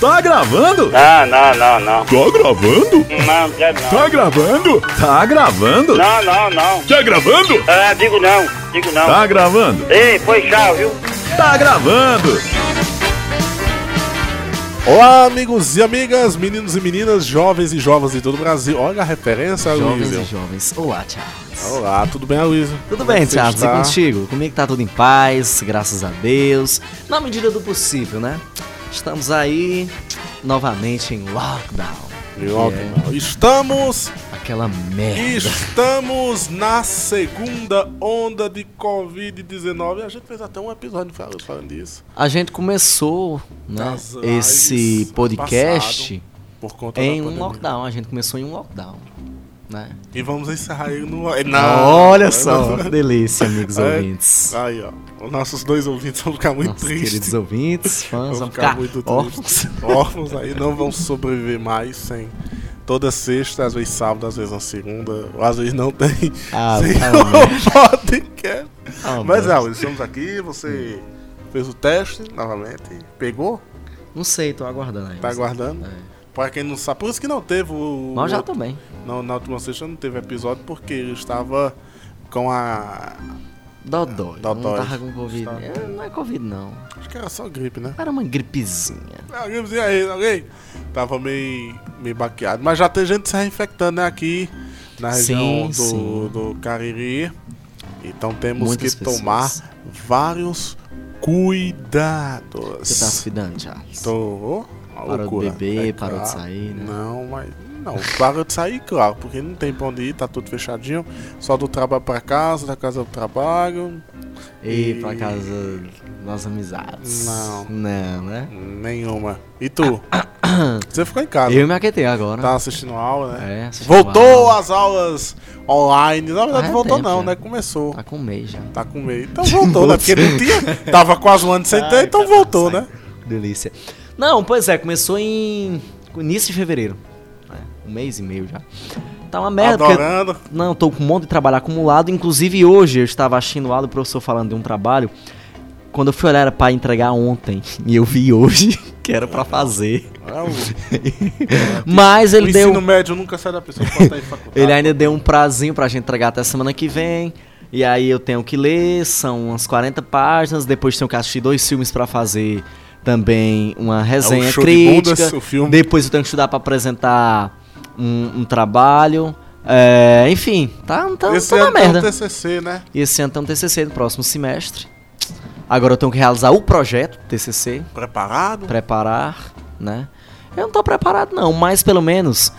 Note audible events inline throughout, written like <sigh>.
Tá gravando? Não, não, não, não. Tá gravando? Não, quero não. Tá gravando? Tá gravando? Não, não, não. Tá gravando? É, digo não, digo não. Tá gravando? Ei, foi tchau, viu? Tá gravando? Olá, amigos e amigas, meninos e meninas, jovens e jovens de todo o Brasil. Olha a referência, Jovens e jovens. Olá, Charles. Olá, tudo bem, Luísa? Tudo Como é bem, você Charles? E está? contigo? Comigo tá tudo em paz, graças a Deus. Na medida do possível, né? Estamos aí novamente em lockdown. E logo, Estamos, Aquela merda. estamos na segunda onda de Covid-19. A gente fez até um episódio falando, disso. A gente começou né, esse podcast em um lockdown. A gente começou em um lockdown. Né? E vamos encerrar ele no... Não, Olha só, <laughs> delícia, amigos É. ouvintes. Aí, ó. Os nossos dois ouvintes vão ficar muito Nossos tristes. queridos ouvintes, fãs, Vão ficar ficar muito órfãos. órfãos aí não vão sobreviver mais sem toda sexta, às vezes sábado, às vezes na segunda, ou às vezes não tem Ah, <laughs> sem o podcast. Ah, Mas é, estamos aqui, você fez o teste novamente, pegou, Não sei, tô aguardando aí. tá aguardando. É. Para quem não sabe, por isso que não teve o. Mas já outro- também. não, na última sexta não teve episódio porque ele estava com a. Dodói. Dodói. Não tava com Covid. É, não é Covid, não. Acho que era só gripe, né? Era uma gripezinha. Alguém dizia aí, alguém? Tava meio, meio baqueado. Mas já tem gente se reinfectando né, aqui na região Sim, do, sim. do Cariri. Então temos Muitas que pessoas. tomar vários cuidados. Você tá cuidando, Charles? Tô. Parou de beber, É parou de claro. sair, né? Não, mas. Não, parou de sair, claro, porque não tem pra onde ir, tá tudo fechadinho. Só do trabalho pra casa, da casa do trabalho. E E- pra casa das amizades. Não. Não, né? Nenhuma. E tu? <coughs> Você ficou em casa. Eu me aquetei agora. Tá assistindo aula, né? É, Voltou aula. às aulas online. Na verdade, Ah, é voltou tempo não, né? Começou. Tá com mês já. Tá com meio. Então voltou, né? <laughs> Porque não tinha. Tava quase um ano sem ter, então voltou, né? Delícia. Não, pois é, começou em início de fevereiro. É, um mês e meio já. Tá uma merda, porque Adorando. Não, tô com um monte de trabalho acumulado. Inclusive hoje eu estava assistindo aula do professor falando de um trabalho. Quando eu fui olhar era pra entregar ontem. E eu vi hoje <laughs> que era pra fazer. É, <laughs> o, Mas o ele ensino deu. médio nunca sai da pessoa que tá em faculdade. Ele ainda deu um prazinho pra gente entregar até semana que vem. E aí eu tenho que ler, são umas 40 páginas. Depois tenho que assistir dois filmes pra fazer também uma resenha É de crítica. o filme. Depois eu tenho que estudar pra apresentar um, um trabalho. É, enfim, tá, tá, Esse tá na ano tem merda. um TCC, né? E esse ano tem um TCC no próximo semestre. Agora eu tenho que realizar o projeto TCC, Preparado? preparar, né? Eu não tô preparado não, mas pelo menos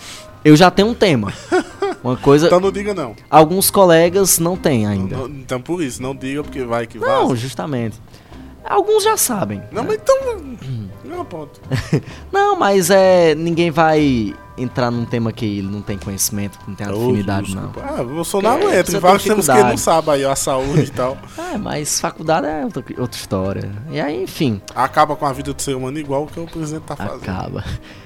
eu já tenho um tema. <laughs> Uma coisa, Então não diga não. alguns colegas não têm ainda. Não- Então por isso, não diga porque vai que Não, vai. justamente. Alguns já sabem. Não, mas então. Não, ponto. <laughs> Não, mas é ninguém vai entrar num tema que ele não tem conhecimento, que não tem afinidade não. Ah, Bolsonaro Porque entra. vários tem temos que ele não sabe aí, a saúde e tal. <laughs> É, mas faculdade é outra, outra história. E aí, enfim, Acaba com a vida do ser humano igual o que o presidente tá fazendo. acaba.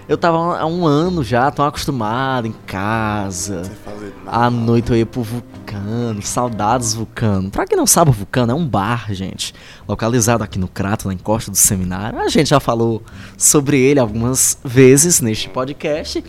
Eu tava há um ano já, tão acostumado em casa. Sem fazer nada. À noite eu ia pro Vulcano, saudades Vulcano. Pra quem não sabe, o Vulcano é um bar, gente. Localizado aqui no Crato, na encosta do seminário. A gente já falou sobre ele algumas vezes neste podcast.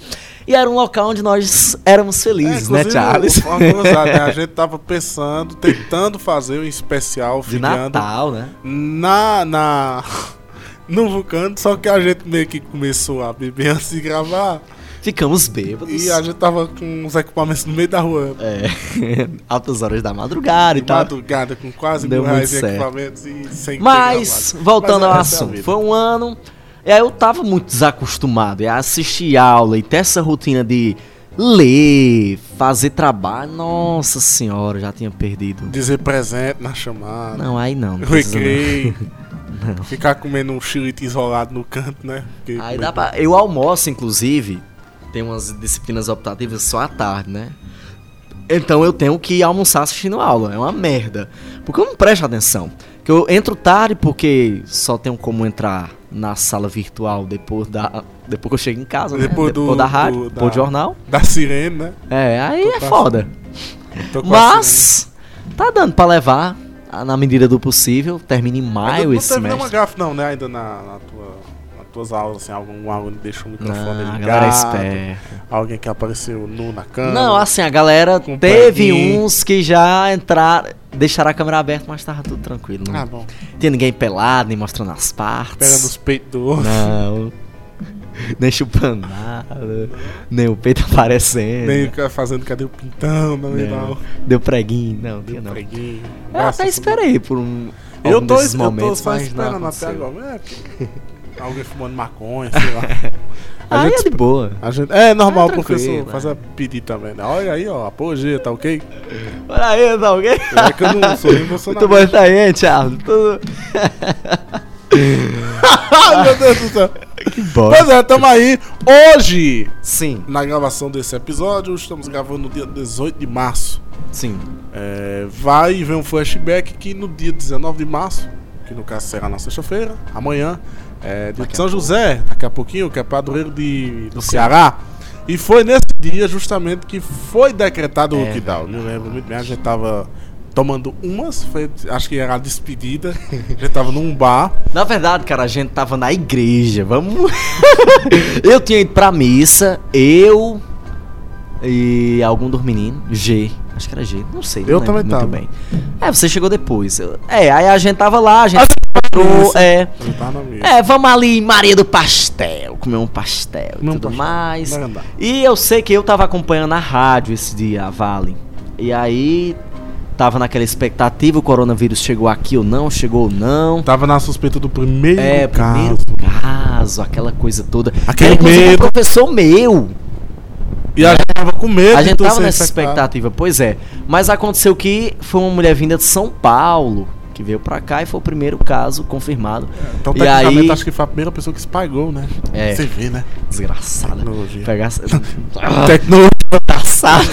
E era um local onde nós éramos felizes, né, inclusive, Charles? Né? <laughs> A gente tava pensando, tentando fazer um especial De Natal, né? na, na <laughs> no vulcano, só que a gente meio que começou a beber antes de gravar Ficamos bêbados. e a gente tava com os equipamentos no meio da rua. É, <laughs> altas horas da madrugada e De tal. madrugada, com quase Deu mil reais em equipamentos e sem Mas, voltando Mas ao é assunto, foi um ano. E aí eu tava muito desacostumado a assistir aula e ter essa rotina de ler, fazer trabalho. Nossa senhora, já tinha perdido. Dizer presente na chamada. Não, aí não. não <laughs> não. Ficar comendo um xilito isolado no canto, né? Porque Aí dá pra. Eu almoço, inclusive. Tem umas disciplinas optativas só à tarde, né? Então eu tenho que almoçar assistindo aula. É uma merda. Porque eu não presto atenção. Que eu entro tarde porque só tenho como entrar na sala virtual depois da. Depois que eu chego em casa, né? Depois do- da rádio, do- depois do da- jornal. Da sirene, né? É, aí Tô é foda. A. Mas tá dando pra levar na medida do possível. Termina em maio não esse teve nenhuma semestre. gafe não, né? Ainda na, na tua, aulas, assim, algum aluno deixa o microfone Não, a ligado? é. Alguém que apareceu nu na câmera? Não, assim, a galera teve uns que já entraram, deixaram a câmera aberta, mas tava tudo tranquilo. Não Ah, bom. tinha ninguém pelado, nem mostrando as partes. Pegando os peitos do outro. Não. <laughs> nem chupando nada. Nem o peito aparecendo. Nem fazendo cadê o pintão, não, não. não. Deu preguinho. Não, deu não. Preguinho. Eu até esperei por um. Eu tô, eu tô só esperando até agora. É, <laughs> alguém fumando maconha, sei lá. <laughs> A Aí gente é de boa. A gente, é normal Ah, o professor tranquilo, fazer pedir também, né? Olha aí, ó, apogeu, tá ok? Olha aí, tá alguém? É que eu não sou nem Muito bom estar aí, Thiago. Tudo... <laughs> Meu Deus do céu. Que bom. Pois é, tamo aí. Hoje, Sim, na gravação desse episódio, estamos gravando no dia 18 de março. sim. É, vai ver um flashback que no dia 19 de março, que no caso será na sexta-feira, amanhã, é de São. José, daqui a pouquinho, que é padroeiro de, do Ceará. E foi nesse dia justamente que foi decretado o É lockdown. Me lembro muito bem, a gente tava tomando umas, foi, acho que era a despedida. a gente tava num bar. Na verdade, cara, a gente tava na igreja. Vamos. <laughs> eu tinha ido pra missa, eu e algum dos meninos, G. Acho que era G, não sei. não Eu também muito tava. bem. É, você chegou depois. É, aí a gente tava lá, a gente encontrou. É, mesa. é, vamos ali, Maria do Pastel, comer um pastel e tudo pastel. mais. E eu sei que eu tava acompanhando a rádio esse dia, a Vale. E aí tava naquela expectativa, o coronavírus chegou aqui ou não, chegou ou não. Tava na suspeita do primeiro É, caso. primeiro caso, aquela coisa toda. Aquele Era, medo. Um professor meu. E a gente tava com medo A gente tava nessa expectativa, pois é. Mas aconteceu que foi uma mulher vinda de São Paulo que veio pra cá e foi o primeiro caso confirmado. Então, e aí, acho que foi a primeira pessoa que espalhou, né? É. Você vê, né? desgraçada. Tecnologia. Pegar Tecnologia. desgraçada.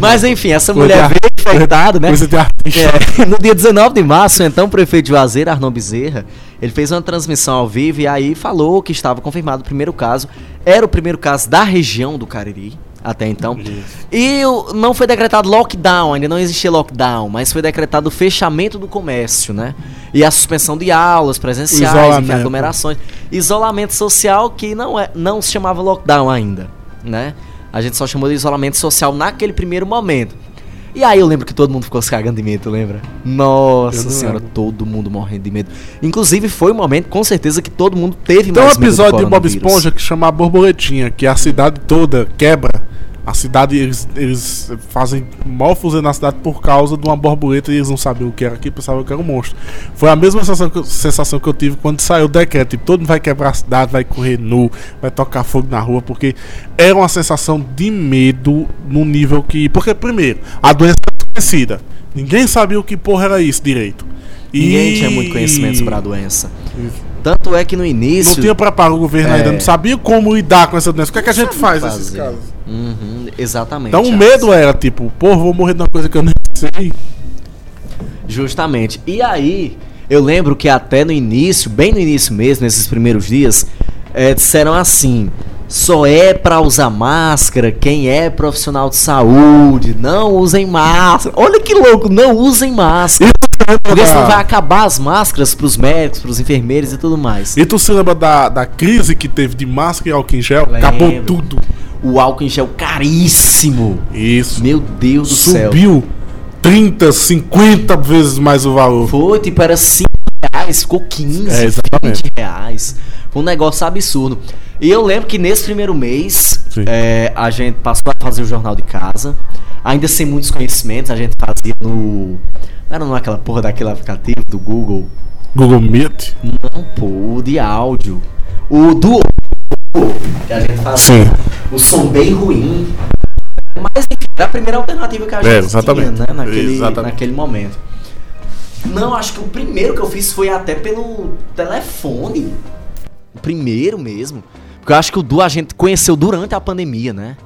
Mas enfim, essa mulher veio infectada, né? Coisa de artista. É, <laughs> no dia 19 de março, então, o prefeito de Juazeiro, Arnon Bezerra, ele fez uma transmissão ao vivo e aí falou que estava confirmado o primeiro caso. Era o primeiro caso da região do Cariri, até então. Isso. E não foi decretado lockdown, ainda não existia lockdown, mas foi decretado o fechamento do comércio, né? E a suspensão de aulas presenciais, enfim, Isolamento. aglomerações. Isolamento social que não, é, não se chamava lockdown ainda, né? A gente só chamou de isolamento social naquele primeiro momento. E aí eu lembro que todo mundo ficou se cagando de medo, lembra? Nossa senhora, lembro. todo mundo morrendo de medo. Inclusive foi um momento, com certeza, que todo mundo teve Tem um mais do episódio de Bob. Esponja que chama a Borboletinha, que a cidade toda quebra. A cidade, eles, eles fazem mófuse na cidade por causa de uma borboleta e eles não sabiam o que era aqui, pensavam que era um monstro. Foi a mesma sensação que, eu- sensação que eu tive quando saiu o decreto. Tipo, todo mundo vai quebrar a cidade, vai correr nu, vai tocar fogo na rua, porque era uma sensação de medo num nível que. Porque, primeiro, a doença é desconhecida. Ninguém sabia o que porra era isso direito. Ninguém E- tinha muito conhecimento sobre a doença. Tanto é que no início. Não tinha preparo, o governo É. ainda não sabia como lidar com essa doença. O que é que a gente faz fazer. nesses casos? Uhum, exatamente. Então o medo era tipo, pô, vou morrer de uma coisa que eu nem sei. Justamente. E aí, eu lembro que até no início, bem no início mesmo, nesses primeiros dias, eh, disseram assim: só é pra usar máscara quem é profissional de saúde. Não usem máscara. Olha que louco, não usem máscara. Porque senão vai acabar as máscaras pros médicos, pros enfermeiros e tudo mais. E tu se lembra da, da crise que teve de máscara e álcool em gel? Lembro. Acabou tudo. O álcool em gel caríssimo. Isso. Meu Deus do céu. Subiu 30, 50 vezes mais o valor. Foi, tipo, era 5 reais, ficou 15, É, exatamente. 20 reais. Foi um negócio absurdo. E eu lembro que nesse primeiro mês, é, a gente passou a fazer o jornal de casa. Ainda sem muitos conhecimentos, a gente fazia no. Não era naquela porra daquele aplicativo do Google. Google Meet. Não, pô, o de áudio. O do. Que a gente fazia. Sim. O som bem ruim. Mas enfim, era a primeira alternativa que a gente É, exatamente. tinha, né? Naquele, Exatamente. naquele momento. Não, acho que o primeiro que eu fiz foi até pelo telefone. O primeiro mesmo. Porque eu acho que o Du a gente conheceu durante a pandemia, né?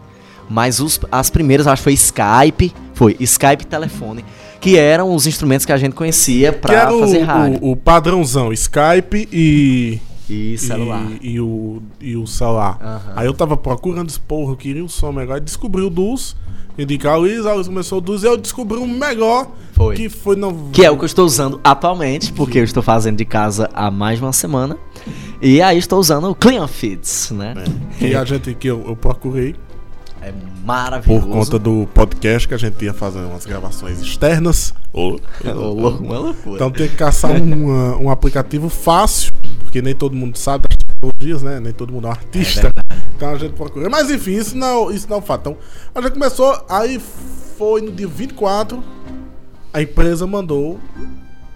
Mas os, as primeiras, acho que foi Skype. Foi Skype e telefone. Que eram os instrumentos que a gente conhecia era fazer o, rádio. o, o padrãozão, Skype e. E celular. E, e o, e o celular. Aham. Aí eu tava procurando esse porra, eu queria um som melhor. E descobri o Dus. Indicar o Luiz, a Luiz começou o Dus e eu descobri um melhor. Foi. Que foi. Que é o que eu estou usando atualmente, porque eu estou fazendo de casa há mais de uma semana. E aí estou usando o Clean Fits, né? Que a gente que eu, eu procurei É maravilhoso. por conta do podcast que a gente ia fazer umas gravações externas. Ô, É louco, uma loucura. Então tem que caçar um, <laughs> um aplicativo fácil, porque nem todo mundo sabe das tecnologias, né? Nem todo mundo é um artista. então a gente procura. Mas enfim, isso não, isso não é um fato. Então a gente começou, aí foi no dia 24, a empresa mandou.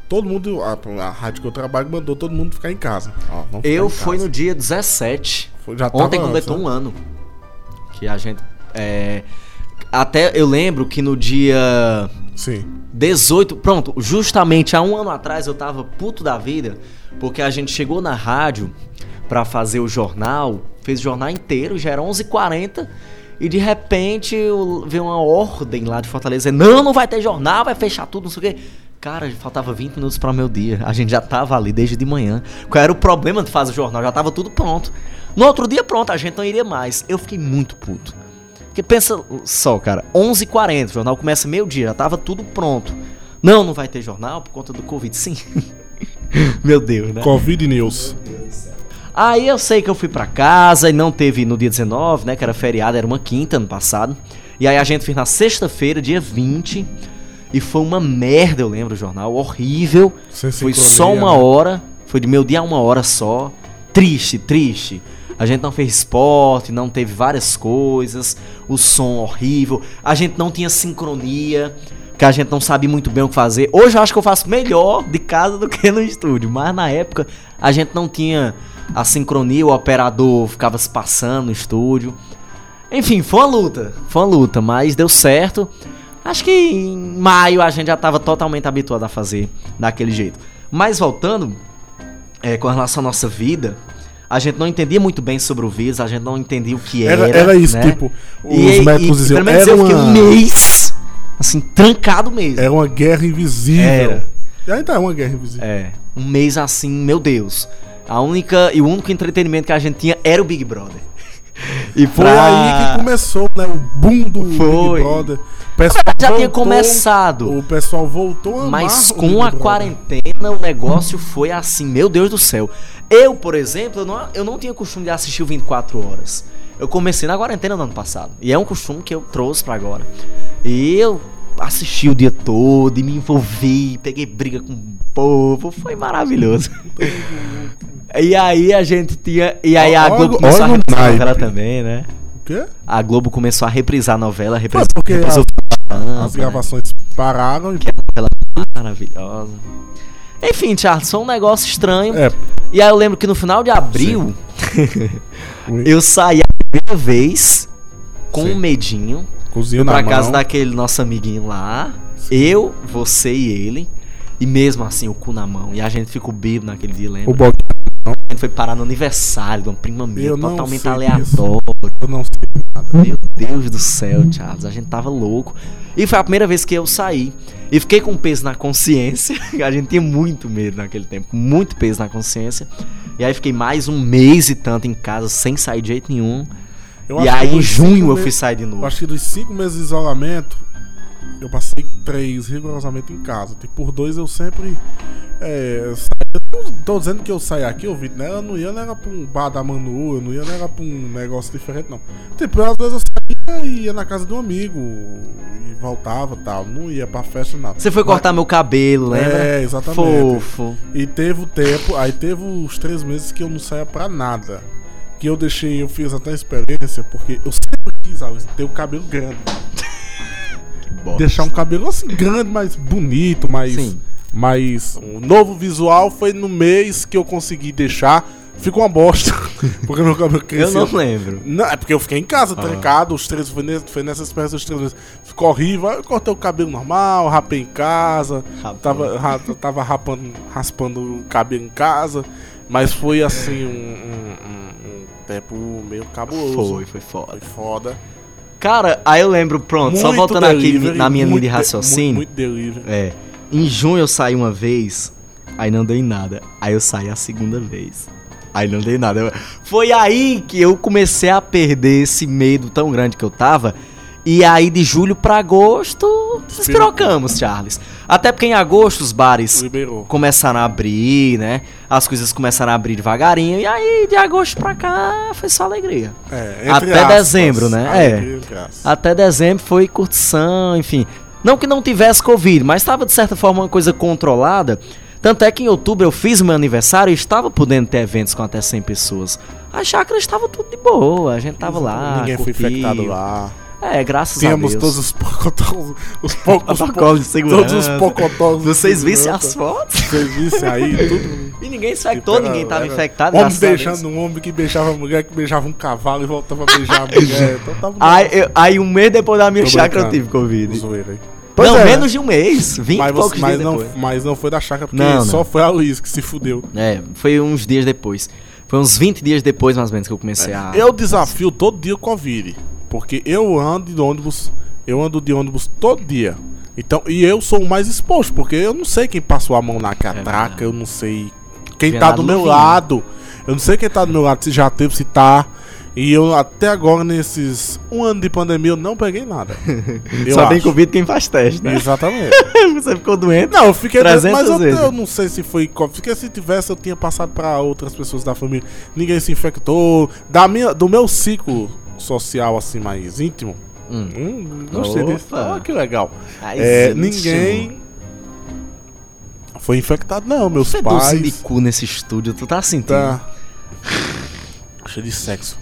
Todo mundo, a, a rádio que eu trabalho mandou todo mundo ficar em casa. Ó, Eu em fui casa. no dia 17. Foi- já Ontem completou né? um ano. Que a gente. É, até eu lembro que no dia Sim. 18. Pronto, justamente há um ano atrás eu tava puto da vida. Porque a gente chegou na rádio pra fazer o jornal. Fez o jornal inteiro, já era 11h40. E de repente veio uma ordem lá de Fortaleza. Não, não vai ter jornal, vai fechar tudo, não sei o quê. Cara, faltava 20 minutos para meu dia. A gente já tava ali desde de manhã. Qual era o problema de fazer o jornal? Já tava tudo pronto. No outro dia, pronto, a gente não iria mais. Eu fiquei muito puto. Porque pensa só, cara, 11h40, o jornal começa meio-dia, já tava tudo pronto. Não, não vai ter jornal por conta do Covid, sim. <laughs> Meu Deus, né? Covid News. Aí eu sei que eu fui pra casa e não teve no dia 19, né? Que era feriado, era uma quinta ano passado. E aí a gente fez na sexta-feira, dia 20. E foi uma merda, eu lembro, o jornal. Horrível. Sem foi sincronia, só uma né? hora. Foi de meu dia a uma hora só. Triste, triste. A gente não fez esporte, não teve várias coisas. O som horrível. A gente não tinha sincronia. Que a gente não sabia muito bem o que fazer. Hoje eu acho que eu faço melhor de casa do que no estúdio. Mas na época a gente não tinha a sincronia, o operador ficava se passando no estúdio. Enfim, foi uma luta. Foi uma luta, mas deu certo. Acho que em maio a gente já estava totalmente habituado a fazer daquele jeito. Mas voltando, é, com relação à nossa vida, a gente não entendia muito bem sobre o vírus, a gente não entendia o que era. Era, era isso, né? tipo, os E- médicos e, diziam, pelo menos era eu fiquei uma, um mês, assim, trancado mesmo. era uma guerra invisível. Era. E ainda é uma guerra invisível. É, um mês assim, meu Deus. A única e o único entretenimento que a gente tinha era o Big Brother. E Foi pra- aí que começou, né? O boom do Foi. Big Brother. O pessoal Já tinha voltou- começado. O pessoal voltou a Mas com a quarentena o negócio foi assim, meu Deus do céu. Eu, por exemplo, eu não, eu não tinha costume de assistir o 24 horas. Eu comecei na quarentena no ano passado. E é um costume que eu trouxe pra agora. E eu assisti o dia todo e me envolvi, peguei briga com o povo, foi maravilhoso. E aí a gente tinha. E aí a Globo começou a reprisar a novela também, né? O quê? A Globo começou a reprisar a novela, reprisou, porque reprisou a- as né? gravações pararam e. Maravilhosa. Enfim, Charles, foi um negócio estranho. É, E aí eu lembro que no final de abril <laughs> eu saí a primeira vez com Sim. um medinho cozinha pra casa mão. daquele nosso amiguinho lá. Eu, você e ele. E mesmo assim, o cu na mão. E a gente ficou bêbado naquele dia, lembra? O Bog... A gente foi parar no aniversário de uma prima minha, totalmente aleatório. Eu não sei nada. Meu Deus do céu, Charles, a gente tava louco. E foi a primeira vez que eu saí. E fiquei com peso na consciência. <laughs> A gente tinha muito medo naquele tempo, muito peso na consciência. E aí fiquei mais um mês e tanto em casa, sem sair de jeito nenhum. Eu e aí em junho eu fui sair de novo. Eu acho que dos cinco meses de isolamento, eu passei três rigorosamente em casa. Tipo, por dois eu sempre. É, saía- eu não tô dizendo que eu saía aqui, ouvi, né? Eu não ia, não era pra um bar da Manu, eu não ia, não era pra um negócio diferente, não. Tipo, às vezes eu saía e ia na casa de um amigo e voltava e tal. Não ia pra festa, nada. Você foi cortar meu cabelo, lembra? É, exatamente. Fofo. E teve o tempo, aí teve os três meses que eu não saía pra nada. Que eu deixei, eu fiz até experiência, porque eu sempre quis Alex, ter o cabelo grande. Bosta. Deixar um cabelo assim grande, mais bonito, mais. Sim. mais. O novo visual foi no mês que eu consegui deixar. Ficou uma bosta. <laughs> Porque meu cabelo Eu cresceu. não lembro. Não, é porque eu fiquei em casa, Ah. trancado, os três, foi, nesse, foi nessa experiência dos três meses. Ficou horrível, aí eu cortei o cabelo normal, rapei em casa, tava, ra- tava rapando, raspando o cabelo em casa, mas foi assim um, um- um- um tempo meio cabuloso. Foi, foi foda. Foi foda. Cara, aí eu lembro, pronto, só Muito voltando aqui delivery, na minha linha de raciocínio. Muito, muito delivery. É. Em junho eu saí uma vez, aí não dei nada. Aí eu saí a segunda vez. Aí não dei nada. Foi aí que eu comecei a perder esse medo tão grande que eu tava. E aí de julho pra agosto, despirocamos, Charles. Até porque em agosto os bares Liberou. começaram a abrir, né? as coisas começaram a abrir devagarinho, e aí de agosto pra cá foi só alegria. É, Até aspas, dezembro, né? alegria, É. Até dezembro foi curtição, enfim. Não que não tivesse Covid, mas estava de certa forma uma coisa controlada. Tanto é que em outubro eu fiz meu aniversário e estava podendo ter eventos com até 100 pessoas. A chácara estava tudo de boa, a gente tava lá. Ninguém foi curtiu. infectado lá. É, graças Tínhamos a Deus. todos os pocotóis. Os poucos Protocolos de segurança. Todos os pocotóis. de Vocês vissem as fotos? Vocês vissem aí, <laughs> tudo. E ninguém infectou, Era- ninguém tava era infectado. Homem beijando um homem que beijava a mulher, que beijava um cavalo e voltava a beijar a <laughs> mulher. Então tava Aí, eu- aí um mês depois da minha Tô chácara eu tive Covid. Zoeira aí. não, é, menos de um mês. 20 mas, poucos mas, dias não, depois. mas não foi da chácara, porque Não, só não. foi a Luiz que se fudeu. É, foi uns dias depois. Foi uns 20 dias depois, mais ou menos, que eu comecei a. Eu desafio todo dia o Covid. Porque eu ando de ônibus, eu ando de ônibus todo dia. Então, e eu sou o mais exposto, porque eu não sei quem passou a mão na catraca, É eu não sei quem Vem tá do meu novinho. lado. Eu não sei quem tá do meu lado, se já teve, se tá. E eu até agora, nesses um ano de pandemia, eu não peguei nada. <laughs> Eu Só tem. Covid quem faz teste, né? Exatamente. <laughs> Você ficou doente. Não, eu fiquei doente, 300 mas eu, eu não sei se foi Covid, porque se tivesse eu tinha passado pra outras pessoas da família. Ninguém se infectou. Da minha, do meu ciclo social assim mais íntimo. Hum. Hum, gostei Opa. disso. Ah, que legal. Ai, É, ninguém foi infectado não, meus de pais. nesse estúdio, tu tá sentindo? Tá. Cheio de sexo.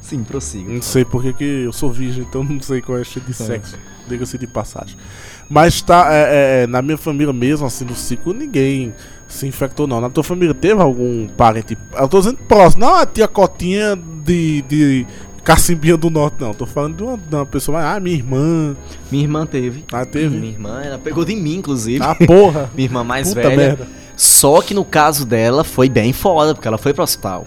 Sim, prossiga. Não sei porque que eu sou virgem, então não sei qual é cheio de sexo. Diga-se de passagem. Mas tá, é, é, na minha família mesmo, assim, no ciclo, ninguém se infectou, não. Na tua família teve algum parente. Eu tô dizendo próximo, não a tia Cotinha de, de Cacimbinha do Norte, não. Tô falando de uma, de uma pessoa mais. Ah, minha irmã. Minha irmã teve. Ah, teve? Minha irmã, ela pegou de mim, inclusive. Ah, porra. <laughs> Minha irmã mais Puta velha. merda. Só que no caso dela foi bem foda, porque ela foi pro hospital.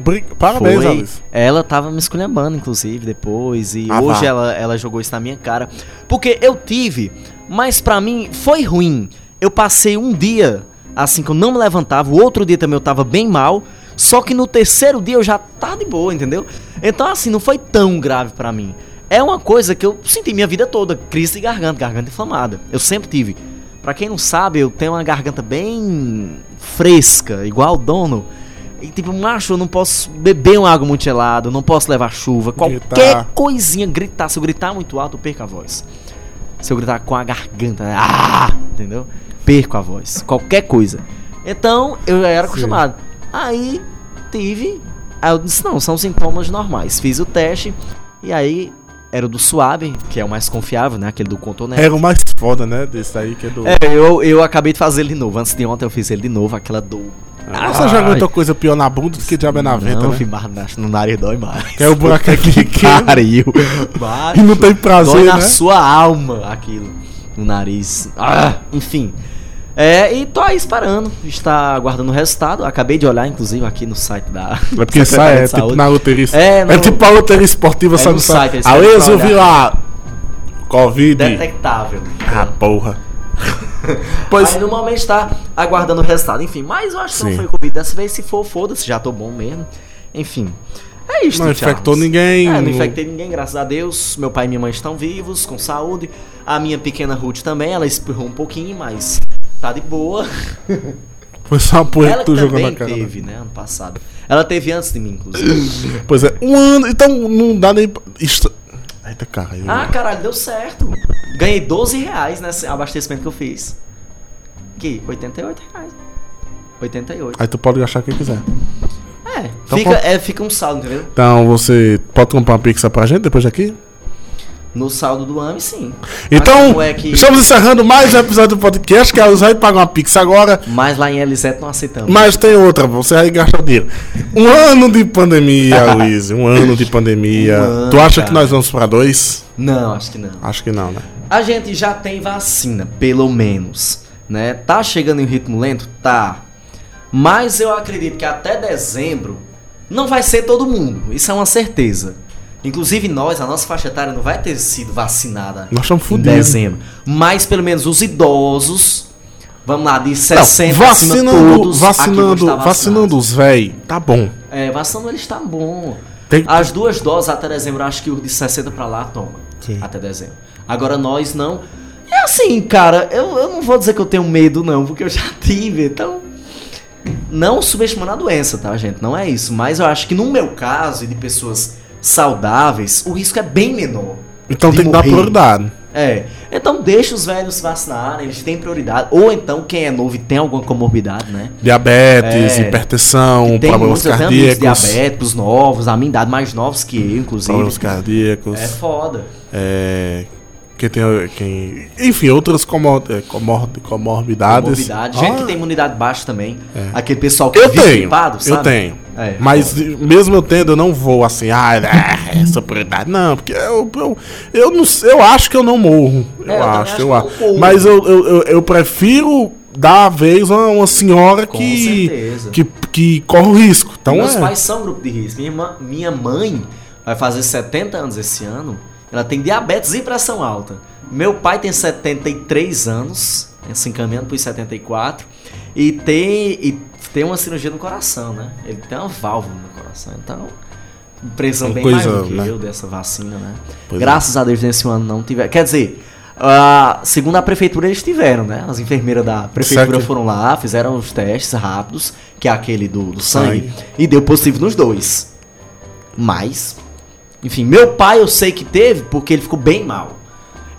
Brin- Parabéns, foi, Alice. Ela tava me esculhambando, inclusive, depois. E Ah, hoje ela, ela jogou isso na minha cara. Porque eu tive, mas pra mim foi ruim. Eu passei um dia, assim, que eu não me levantava. O outro dia também eu tava bem mal. Só que no terceiro dia eu já tava de boa, entendeu? Então, assim, não foi tão grave pra mim. É uma coisa que eu senti minha vida toda. Crise de garganta, garganta inflamada. Eu sempre tive. Pra quem não sabe, eu tenho uma garganta bem fresca, igual o dono. E tipo, macho, eu não posso beber uma água muito gelada, não posso levar chuva, qualquer Gritar. coisinha, gritar. Se eu gritar muito alto, eu perco a voz. Se eu gritar com a garganta, ah, entendeu? Perco a voz. Qualquer coisa. Então, eu já era Sim. acostumado. Aí, tive. Aí eu disse, não, são sintomas normais. Fiz o teste, e aí era o do Suave, que é o mais confiável, né? Aquele do Contonete. Era o mais foda, né? Desse aí que é do. É, eu, eu acabei de fazer ele de novo. Antes de ontem eu fiz ele de novo, aquela dor. Ah, Você já aguentou coisa pior na bunda do que diabo é na venta, não, né? na- no nariz dói mais. Que é o buraco <laughs> aqui pequeno. Pariu. <laughs> E não tem prazer, Dói na né? sua alma aquilo. No nariz. Ah, enfim. É, e tô aí esperando. Está aguardando o resultado. Acabei de olhar, inclusive, aqui no site da. É porque sai, é tipo na loteria. É, É, no- tipo a loteria esportiva, É sabe? no site, aí eu vi lá. Covid. Detectável. Ah, porra. <laughs> Pois. Aí normalmente tá aguardando o resultado. Enfim, mas eu acho que Sim. não foi Covid dessa vez. Se for, foda-se, já tô bom mesmo. Enfim. É isso, Não infectou ninguém, É, não- infectei ninguém, graças a Deus. Meu pai e minha mãe estão vivos, com saúde. A minha pequena Ruth também, ela espirrou um pouquinho, mas tá de boa. <laughs> Foi só uma poeira ela que tu que jogou na cara. teve, né, ano passado. Ela teve antes de mim, inclusive. <laughs> Pois é, um ano. Então não dá nem. pra- Isto... Eita, caralho. ah, caralho, deu certo. Ganhei 12 reais nesse abastecimento que eu fiz. Que? 88 reais. 88. Aí tu pode achar quem quiser. É, Então, fica, pô- é, fica um saldo, entendeu? Então você pode comprar uma pizza pra gente depois daqui? No saldo do AMI, sim. Então, é que... estamos encerrando mais um episódio do podcast, que a Luz vai pagar uma pizza agora. Mas lá em Elisete não aceitamos. Mas tem outra, você aí gasta dinheiro. Um <laughs> ano de pandemia, Luiz. Um ano de pandemia. Tu acha cara. que nós vamos pra dois? Não, acho que não. Acho que não, né? A gente já tem vacina, pelo menos, né? Tá chegando em ritmo lento? Tá. Mas eu acredito que até dezembro não vai ser todo mundo. Isso é uma certeza. Inclusive nós, a nossa faixa etária não vai ter sido vacinada Nós estamos em fodidos. dezembro. Mas pelo menos os idosos, vamos lá, de 60 acima, vacinando, todos aqui vão vacinando, vacinando os véi, tá bom. É, vacinando eles tá bom. Tem- As duas doses até dezembro, acho que o de 60 pra lá toma. Sim. Até dezembro. Agora nós não. É assim, cara, eu, eu não vou dizer que eu tenho medo, não, porque eu já <laughs> tive, então. Não subestimando a doença, tá, gente? Não é isso. Mas eu acho que no meu caso e de pessoas saudáveis, o risco é bem menor. Então tem que dar morrer. prioridade. É. Então deixa os velhos se vacinarem, eles têm prioridade. Ou então quem é novo e tem alguma comorbidade, né? Diabetes, É. hipertensão, problemas cardíacos. diabéticos novos, a minha idade mais novos que eu, inclusive. Problemas cardíacos. É foda. É, quem tem, quem, enfim, outras comor, é, comor, comorbidades. Comorbidade. Gente Ah, que tem imunidade baixa também. Aquele pessoal que Eu vive tenho, gripado, eu sabe? tenho. É, Mas mesmo eu tendo, eu não vou assim, ah, é, essa prioridade. Não, porque eu, eu, eu, não, eu acho que eu não morro. Eu, É, eu acho, eu acho. eu. Mas eu, eu, eu, eu prefiro dar a vez a uma senhora Com que, certeza. que, que corre o risco. Então Meus é. pais são grupo de risco. Minha, minha mãe vai fazer 70 anos esse ano. Ela tem diabetes e pressão alta. Meu pai tem 73 anos, se encaminhando para os 74. E tem, e tem uma cirurgia no coração, né? Ele tem uma válvula no coração. Então, pressão Uma bem coisa, maior que né? eu dessa vacina, né? Pois é. Graças a Deus nesse ano não tiver. Quer dizer, ah, segundo a prefeitura eles tiveram, né? As enfermeiras da prefeitura Certo. foram lá, fizeram os testes rápidos, que é aquele do, do sangue, Sangue. e deu positivo nos dois. Mas, enfim, meu pai eu sei que teve porque ele ficou bem mal.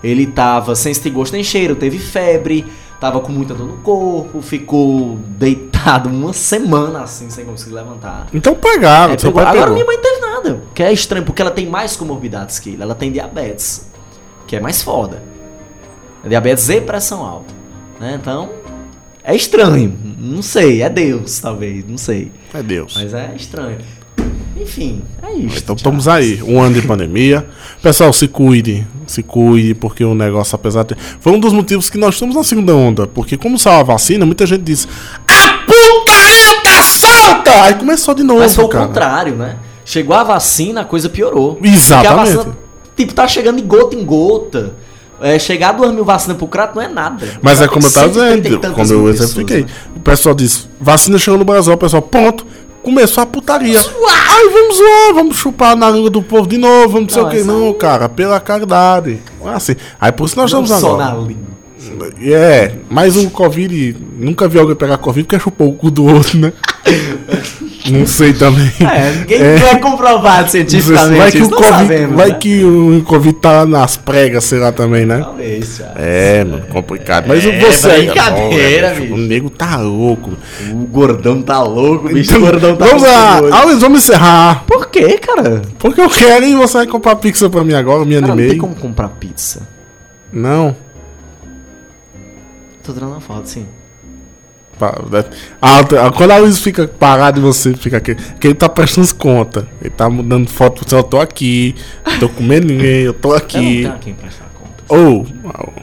Ele tava sem sentir gosto nem cheiro, teve febre, tava com muita dor no corpo, ficou deitado uma semana assim, sem conseguir levantar. Então pegaram, É, seu pegou- pai Agora pegou. minha mãe não teve nada, que é estranho, porque ela tem mais comorbidades que ele. Ela tem diabetes, que é mais foda. É diabetes e pressão alta. Né? Então, é estranho. Não sei, é Deus, talvez, não sei. É Deus. Mas é estranho. Enfim, é isso. Então estamos aí, um ano de pandemia. Pessoal, se cuide, se cuide, porque o negócio, apesar de. Foi um dos motivos que nós estamos na segunda onda. Porque, como saiu a vacina, muita gente disse: A putaria tá solta! Aí começou de novo. Mas foi o cara. contrário, né? Chegou a vacina, a coisa piorou. Exatamente. A vacina, tipo, tá chegando de gota em gota. É, chegar duas mil vacinas pro crato não é nada. Mas é como eu tava 130 dizendo, como eu exemplifiquei. né? O pessoal disse: vacina chegou no Brasil, o pessoal, ponto. Começou a putaria. Ai, vamos zoar, vamos chupar na língua do povo de novo, vamos não sei o que. Não, aí- cara, pela caridade. É assim. Aí por isso nós Não estamos só agora. na língua. É, mas o Covid, nunca vi alguém pegar Covid porque chupou o cu do outro, né? <laughs> não sei também. É, ninguém É. é comprovado cientificamente. vai que o Covid, sabemos, vai né? que o Covid tá nas pregas, sei lá também, né? Talvez, já. É, mano, complicado. Mas É, você brincadeira, Pô, bicho. O nego tá louco. O gordão tá louco, bicho Então, o gordão tá vamos lá, louco. Alex, vamos encerrar. Por quê, cara? Porque eu quero e você vai comprar pizza pra mim agora, me Cara, não tem animei. como comprar pizza. Não. Tô tirando uma foto, sim. Né? Quando a luz fica parada e você fica aqui, que ele tá prestando as contas. Ele tá dando foto você, eu tô aqui, tô comendo ninguém, eu tô Eu não aqui. quem prestar conta. Ou. au.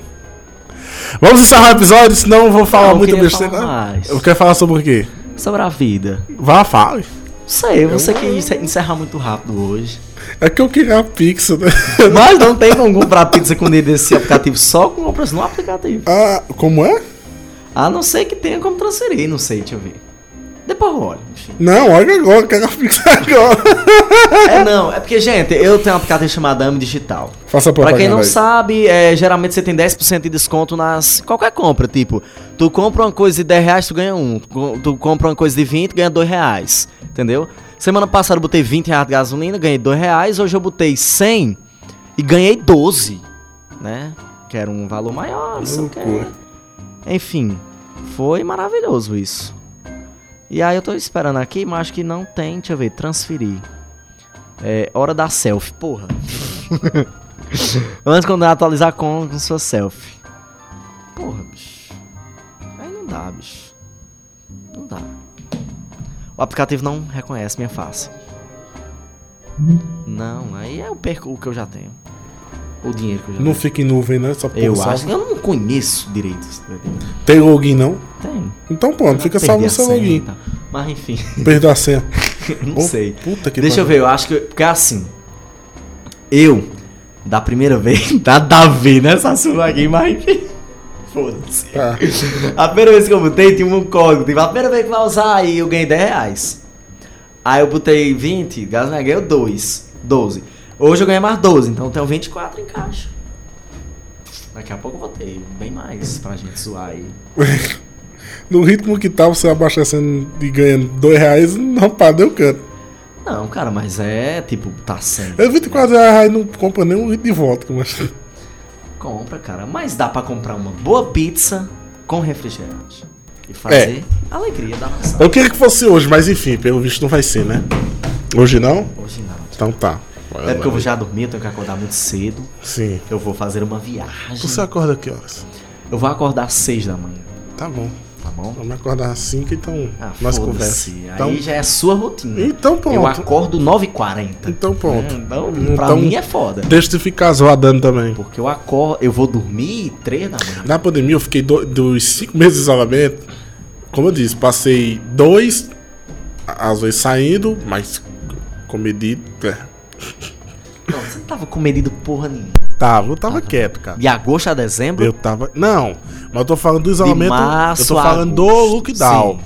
Vamos encerrar o episódio, senão eu vou falar Não, eu muito besteira. mais. Eu quero falar sobre o quê? Sobre a vida. Vá, fale. Não sei, você quis encerrar muito rápido hoje. É que eu queria a pizza, né? Mas não tem como comprar pizza com dinheiro desse aplicativo, só com compras no aplicativo. Ah, como é? A não ser que tenha como transferir, não sei, deixa eu ver. Depois eu olho, enfim. Não, olha agora, quero pizza agora. <laughs> É não, é porque, gente, eu tenho um aplicativo chamado Ame Digital. Faça Pra propaganda quem não aí. sabe, é, geralmente você tem 10% de desconto nas qualquer compra. Tipo, tu compra uma coisa de 10 reais, tu ganha um. Tu, compra uma coisa de 20, ganha 2 reais. Entendeu? Semana passada eu botei 20 reais de gasolina, ganhei 2 reais. Hoje eu botei 100 e ganhei 12. Né? Que era um valor maior, não sei o que. Enfim, foi maravilhoso isso. E aí eu tô esperando aqui, mas acho que não tem, deixa eu ver, transferir. É, hora da selfie, porra. <laughs> Antes quando atualizar com, com sua selfie. Porra, bicho. Aí não dá, bicho. Não dá. O aplicativo não reconhece minha face. Não, aí perco o que eu já tenho. O dinheiro que eu já Não tenho. fica em nuvem, né? Só Eu acho que eu não conheço direito. esse aplicativo. Tem login, não? Tem. Então pronto, fica salvo no seu login. tal. Mas enfim, <laughs> Perdeu a senha. <laughs> não Oh, sei. Puta que Deixa eu pariu. ver, eu acho que. Porque assim. Eu, da primeira <laughs> vez, nada a ver nessa sua aqui, mas enfim. Foda-se. Tá. A primeira vez que eu botei tinha um código. Tipo, a primeira vez que vai usar, aí eu ganhei 10 reais. Aí eu botei 20, gasolina ganhei 2, 12. Hoje eu ganhei mais 12, então eu tenho 24 em caixa. Daqui a pouco eu vou ter bem mais pra gente zoar aí. <laughs> No ritmo que tá, você abastecendo e ganhando dois reais, não pá, deu canto. Não, cara, mas é tipo, tá sem. Eu 24 reais não compra nem um litro de vodka, mas. Compra, cara. Mas dá pra comprar uma boa pizza com refrigerante. E fazer alegria da nação. Eu queria que fosse hoje, mas enfim, pelo visto não vai ser, né? Hoje não? Hoje não. Então tá. É porque eu vou já dormir, eu tenho que acordar muito cedo. Sim. Eu vou fazer uma viagem. Você acorda que horas? Eu vou acordar às 6 da manhã, Tá bom. tá bom? Vamos acordar às 5, então Ah, nós foda-se. conversamos. Aí Então, já é sua rotina. Então pronto. Eu acordo 9h40. então pronto. Então, pra Então- mim é foda. Deixa de ficar zoadando também. Porque eu acordo, eu vou dormir 3 da manhã. Na pandemia eu fiquei do- dos 5 meses de isolamento. Como eu disse, passei dois, às vezes saindo, mas comedido. É. Não, você não tava com medo de porra nenhuma. Tava, eu tava quieto, cara. De agosto a dezembro, Eu tava. Não, mas eu tô falando do isolamento. março eu tô falando do lockdown.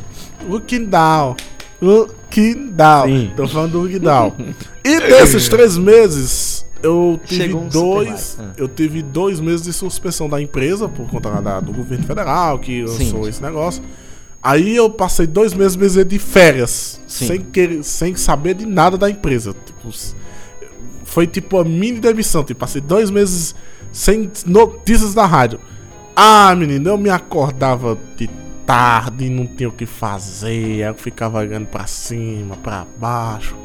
Lockdown. Lockdown. Sim. Tô falando do lockdown. <laughs> e desses três meses, eu tive um dois. Ah. Eu tive dois meses de suspensão da empresa por conta da- do governo federal que lançou Sim. esse negócio. Aí eu passei dois meses meses de férias, Sim. sem, querer, sem saber de nada da empresa. Tipo, foi tipo a mini demissão. Tipo, passei dois meses sem notícias da rádio. Ah, menino, eu me acordava de tarde, não tinha o que fazer. Aí eu ficava olhando pra cima, pra baixo.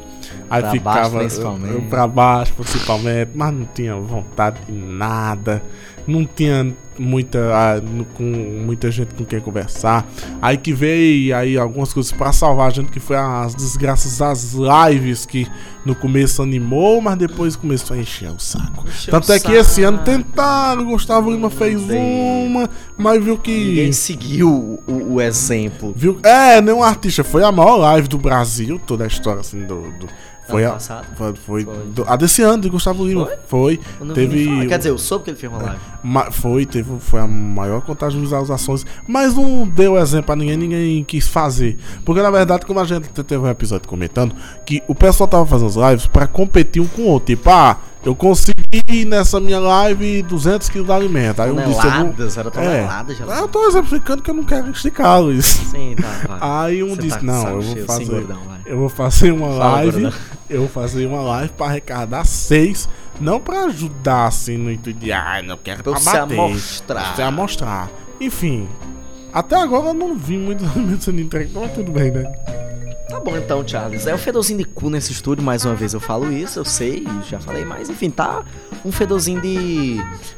Aí Pra baixo, ficava principalmente. eu- pra baixo, principalmente, mas não tinha vontade de nada. Não tinha muita ah, com muita gente com quem conversar. Aí que veio aí algumas coisas pra salvar a gente que foi as desgraças das lives que no começo animou, mas depois começou a encher o saco. Encheu Tanto o é que esse ano saco. tentaram, Gustavo Lima fez uma, mas viu que ninguém seguiu o, o- o exemplo. Viu? É, nenhum artista. Foi a maior live do Brasil, toda a história assim do. do- foi Ano a. passado? Foi, foi Foi. do- a desse ano de Gustavo Lima. Foi. Nem Teve. Quer dizer, eu soube que ele fez uma live. ma- foi, teve, foi a maior contagem de visualizações. Mas não deu exemplo a ninguém, ninguém quis fazer. Porque na verdade, como a gente te- teve um episódio comentando, que o pessoal tava fazendo as lives pra competir um com o outro. Tipo, ah, eu consegui nessa minha live 200 quilos de alimento. Aí eu disse, eu era toneladas já. Eu tô exemplificando que eu não quero esticá-lo isso. Sim, tá, vai. Aí um Você disse, tá não, eu vou fazer. gordão, eu vou fazer uma Fala, live. gordão. Eu fazer uma live pra arrecadar seis. Não pra ajudar assim no intuito de ah, não quero Pra pra você bater. amostrar. Pra você amostrar. Enfim. Até agora eu não vi muitos <laughs> alimentos sendo entregues, então tudo bem, né? Tá bom então, Charles. É o fedorzinho de cu nesse estúdio, mais uma vez eu falo isso, eu sei, já falei, mas enfim, tá um fedorzinho de.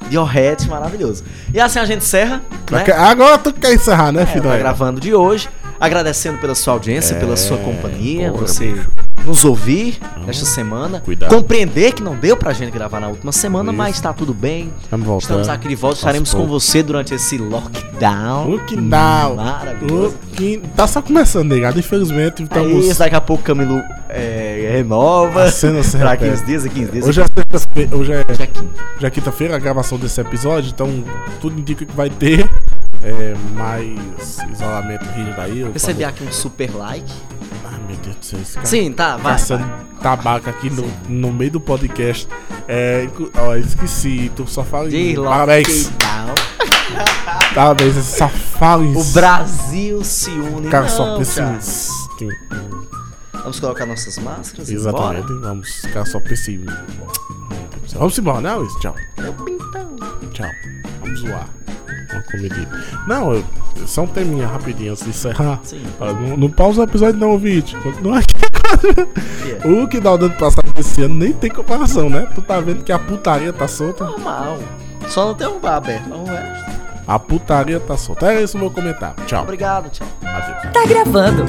de orrete maravilhoso. E assim a gente encerra, né? Agora tu quer encerrar, né, É, filho? tá gravando de hoje. Agradecendo pela sua audiência, pela sua companhia, porra, você bicho. Nos ouvir nesta semana. cuidado. Compreender que não deu pra gente gravar na última semana, Isso. mas tá tudo bem. Vamos voltar. Estamos aqui de volta, estaremos com você durante esse lockdown. Lockdown. Maravilhoso. Lock- Tá só começando, negado. Infelizmente, É estamos. isso, daqui a pouco o Camilo é, renova. A cena se pra repete. 15 dias e 15 dias. Hoje é. Hoje é. Hoje é quinta. Já é quinta-feira a gravação desse episódio, então tudo indica que vai ter é, mais isolamento rígido aí. Recebi aqui um super like. Ai meu Deus do céu, esse cara Sim, tá, vai. caçando tabaco aqui no, no meio do podcast. É, ó, esqueci, tu só fala em Parabéns, parabéns, <laughs> você só fala em O Brasil se une. Cara, só Não, pensa cara. em- Sim, Vamos colocar nossas máscaras? e Exatamente, bora? vamos ficar só pensa em- Vamos embora, né, Luiz? Tchau. Meu pintão. Tchau. Vamos zoar. Uma comidinha. Não, eu, só um teminha rapidinho antes de encerrar. Sim. Ó, Não, não pausa o episódio não, vídeo. Continua aqui. <laughs> Yeah. O que dá o dano passado desse ano nem tem comparação, né? Tu tá vendo que a putaria tá solta. Normal. Só não tem um bar aberto. Mas o resto. A putaria tá solta. É esse o meu comentário. Tchau. Obrigado, tchau. Adeus. Tá gravando.